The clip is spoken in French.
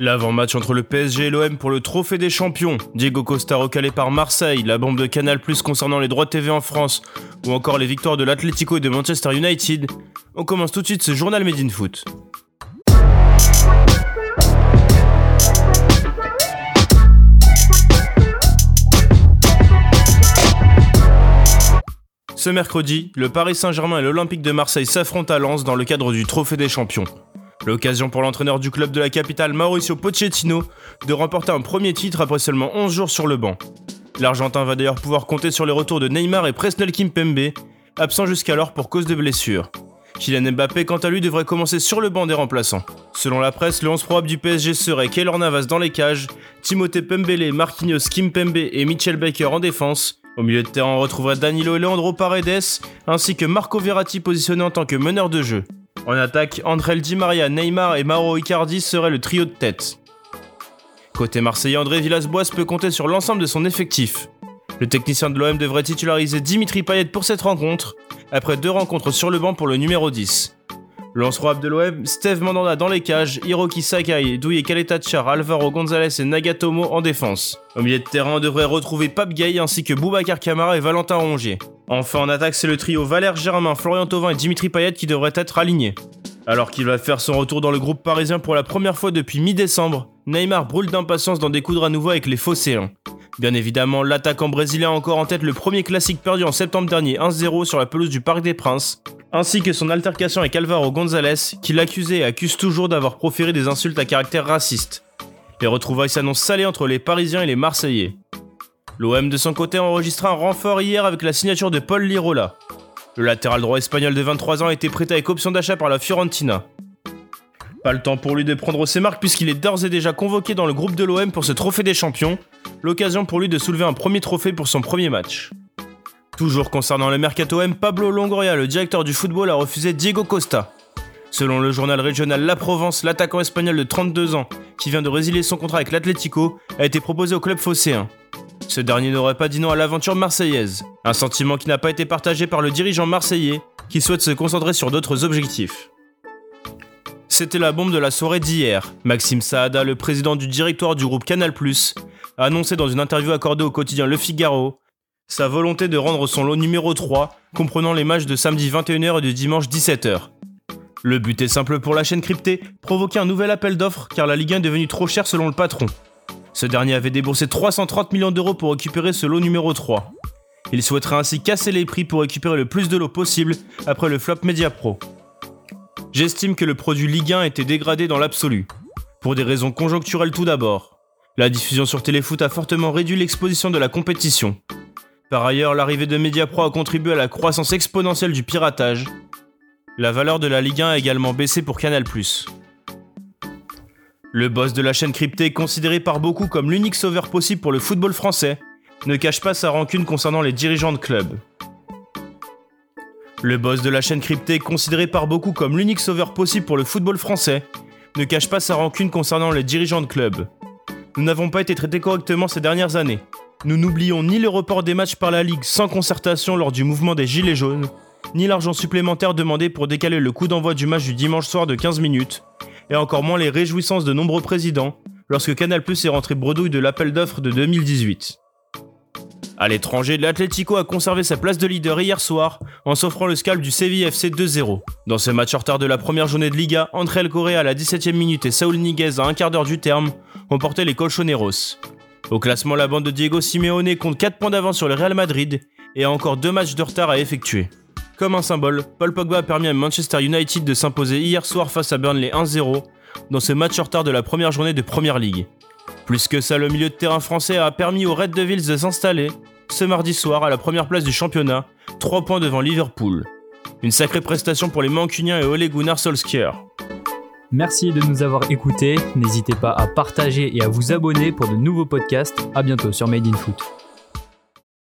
L'avant-match entre le PSG et l'OM pour le trophée des champions, Diego Costa recalé par Marseille, la bombe de Canal Plus concernant les droits TV en France, ou encore les victoires de l'Atlético et de Manchester United, on commence tout de suite ce journal Made in Foot. Ce mercredi, le Paris Saint-Germain et l'Olympique de Marseille s'affrontent à Lens dans le cadre du Trophée des Champions. L'occasion pour l'entraîneur du club de la capitale, Mauricio Pochettino, de remporter un premier titre après seulement 11 jours sur le banc. L'Argentin va d'ailleurs pouvoir compter sur les retours de Neymar et Presnel Kimpembe, absents jusqu'alors pour cause de blessures. Kylian Mbappé, quant à lui, devrait commencer sur le banc des remplaçants. Selon la presse, le 11 probable du PSG serait Keylor Navas dans les cages, Timothée Pembele, Marquinhos Kimpembe et Mitchell Baker en défense. Au milieu de terrain, on retrouverait Danilo Leandro Paredes, ainsi que Marco Verratti positionné en tant que meneur de jeu. En attaque, André Di Maria, Neymar et Mauro Icardi seraient le trio de tête. Côté marseillais, André Villas-Boas peut compter sur l'ensemble de son effectif. Le technicien de l'OM devrait titulariser Dimitri Payet pour cette rencontre, après deux rencontres sur le banc pour le numéro 10. Lance de l'OM, Steve Mandanda dans les cages, Hiroki Sakai, Douye Kaletachar, Alvaro Gonzalez et Nagatomo en défense. Au milieu de terrain, on devrait retrouver Pape Gay ainsi que Boubacar Kamara et Valentin Rongier. Enfin en attaque, c'est le trio Valère Germain, Florian Thauvin et Dimitri Payet qui devraient être alignés. Alors qu'il va faire son retour dans le groupe parisien pour la première fois depuis mi-décembre, Neymar brûle d'impatience d'en découdre à nouveau avec les Phocéens. Bien évidemment, l'attaquant brésilien a encore en tête le premier classique perdu en septembre dernier 1-0 sur la pelouse du Parc des Princes, ainsi que son altercation avec Alvaro González, qui l'accusait et accuse toujours d'avoir proféré des insultes à caractère raciste. Les retrouvailles s'annoncent salées entre les Parisiens et les Marseillais. L'OM de son côté a enregistré un renfort hier avec la signature de Paul Lirola. Le latéral droit espagnol de 23 ans a été prêté avec option d'achat par la Fiorentina. Pas le temps pour lui de prendre ses marques puisqu'il est d'ores et déjà convoqué dans le groupe de l'OM pour ce trophée des champions, l'occasion pour lui de soulever un premier trophée pour son premier match. Toujours concernant le Mercato M, Pablo Longoria, le directeur du football, a refusé Diego Costa. Selon le journal régional La Provence, l'attaquant espagnol de 32 ans, qui vient de résilier son contrat avec l'Atlético, a été proposé au club phocéen. Ce dernier n'aurait pas dit non à l'aventure marseillaise, un sentiment qui n'a pas été partagé par le dirigeant marseillais, qui souhaite se concentrer sur d'autres objectifs. C'était la bombe de la soirée d'hier. Maxime Saada, le président du directoire du groupe Canal+, a annoncé dans une interview accordée au quotidien Le Figaro sa volonté de rendre son lot numéro 3, comprenant les matchs de samedi 21h et de dimanche 17h. Le but est simple pour la chaîne cryptée, provoquer un nouvel appel d'offres car la Ligue 1 est devenue trop chère selon le patron. Ce dernier avait déboursé 330 millions d'euros pour récupérer ce lot numéro 3. Il souhaiterait ainsi casser les prix pour récupérer le plus de lots possible après le flop Media Pro. J'estime que le produit Ligue 1 était dégradé dans l'absolu. Pour des raisons conjoncturelles tout d'abord. La diffusion sur Téléfoot a fortement réduit l'exposition de la compétition. Par ailleurs, l'arrivée de Mediapro a contribué à la croissance exponentielle du piratage. La valeur de la Ligue 1 a également baissé pour Canal+. Le boss de la chaîne cryptée, considéré par beaucoup comme l'unique sauveur possible pour le football français, ne cache pas sa rancune concernant les dirigeants de club. Le boss de la chaîne cryptée, considéré par beaucoup comme l'unique sauveur possible pour le football français, ne cache pas sa rancune concernant les dirigeants de club. Nous n'avons pas été traités correctement ces dernières années. Nous n'oublions ni le report des matchs par la Ligue sans concertation lors du mouvement des Gilets jaunes, ni l'argent supplémentaire demandé pour décaler le coup d'envoi du match du dimanche soir de 15 minutes, et encore moins les réjouissances de nombreux présidents lorsque Canal Plus est rentré bredouille de l'appel d'offres de 2018. À l'étranger, l'Atlético a conservé sa place de leader hier soir en s'offrant le scalp du CVFC 2-0. Dans ce match en retard de la première journée de Liga, André Correa à la 17ème minute et Saúl Niguez à un quart d'heure du terme ont porté les Colchoneros. Au classement, la bande de Diego Simeone compte 4 points d'avance sur le Real Madrid et a encore 2 matchs de retard à effectuer. Comme un symbole, Paul Pogba a permis à Manchester United de s'imposer hier soir face à Burnley 1-0 dans ce match en retard de la première journée de Première League. Plus que ça, le milieu de terrain français a permis aux Red Devils de s'installer ce mardi soir à la première place du championnat, 3 points devant Liverpool. Une sacrée prestation pour les Mancuniens et Ole Gunnar Solskjaer. Merci de nous avoir écoutés. N'hésitez pas à partager et à vous abonner pour de nouveaux podcasts. À bientôt sur Made in Foot.